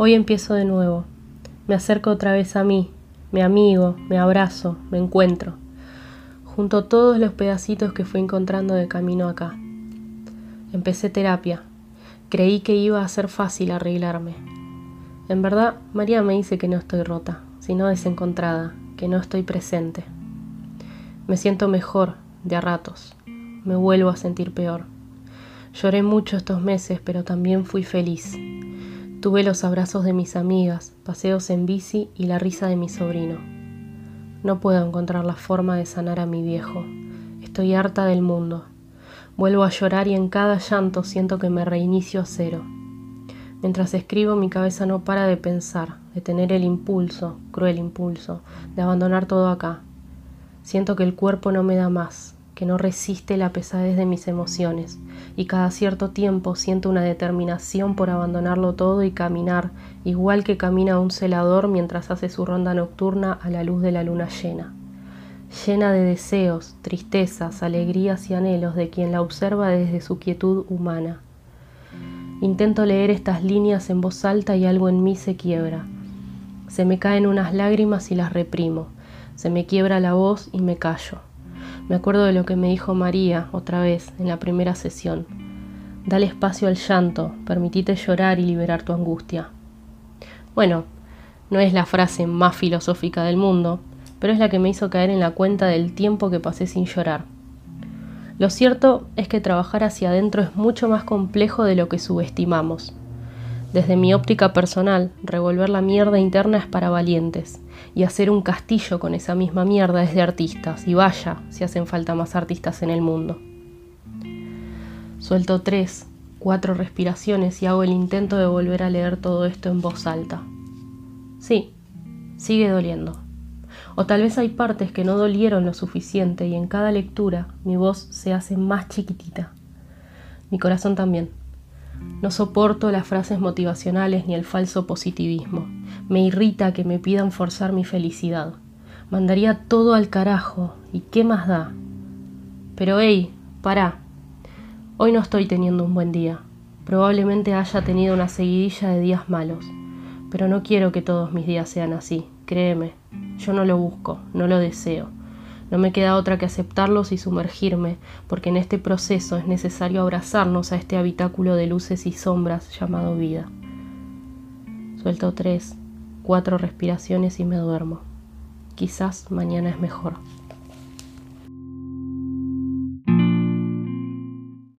Hoy empiezo de nuevo. Me acerco otra vez a mí, me amigo, me abrazo, me encuentro. Junto todos los pedacitos que fui encontrando de camino acá. Empecé terapia. Creí que iba a ser fácil arreglarme. En verdad, María me dice que no estoy rota, sino desencontrada, que no estoy presente. Me siento mejor, de a ratos. Me vuelvo a sentir peor. Lloré mucho estos meses, pero también fui feliz. Tuve los abrazos de mis amigas, paseos en bici y la risa de mi sobrino. No puedo encontrar la forma de sanar a mi viejo. Estoy harta del mundo. Vuelvo a llorar y en cada llanto siento que me reinicio a cero. Mientras escribo mi cabeza no para de pensar, de tener el impulso, cruel impulso, de abandonar todo acá. Siento que el cuerpo no me da más, que no resiste la pesadez de mis emociones, y cada cierto tiempo siento una determinación por abandonarlo todo y caminar, igual que camina un celador mientras hace su ronda nocturna a la luz de la luna llena. Llena de deseos, tristezas, alegrías y anhelos de quien la observa desde su quietud humana Intento leer estas líneas en voz alta y algo en mí se quiebra. Se me caen unas lágrimas y las reprimo. Se me quiebra la voz y me callo. Me acuerdo de lo que me dijo María otra vez en la primera sesión. Dale espacio al llanto, permitite llorar y liberar tu angustia. Bueno, no es la frase más filosófica del mundo, pero es la que me hizo caer en la cuenta del tiempo que pasé sin llorar. Lo cierto es que trabajar hacia adentro es mucho más complejo de lo que subestimamos. Desde mi óptica personal, revolver la mierda interna es para valientes, y hacer un castillo con esa misma mierda es de artistas, y vaya si hacen falta más artistas en el mundo. Suelto tres, cuatro respiraciones y hago el intento de volver a leer todo esto en voz alta. Sí, sigue doliendo. O tal vez hay partes que no dolieron lo suficiente y en cada lectura mi voz se hace más chiquitita. Mi corazón también. No soporto las frases motivacionales ni el falso positivismo. Me irrita que me pidan forzar mi felicidad. Mandaría todo al carajo. ¿Y qué más da? Pero hey, pará. Hoy no estoy teniendo un buen día. Probablemente haya tenido una seguidilla de días malos. Pero no quiero que todos mis días sean así, créeme. Yo no lo busco, no lo deseo. No me queda otra que aceptarlos y sumergirme, porque en este proceso es necesario abrazarnos a este habitáculo de luces y sombras llamado vida. Suelto tres, cuatro respiraciones y me duermo. Quizás mañana es mejor.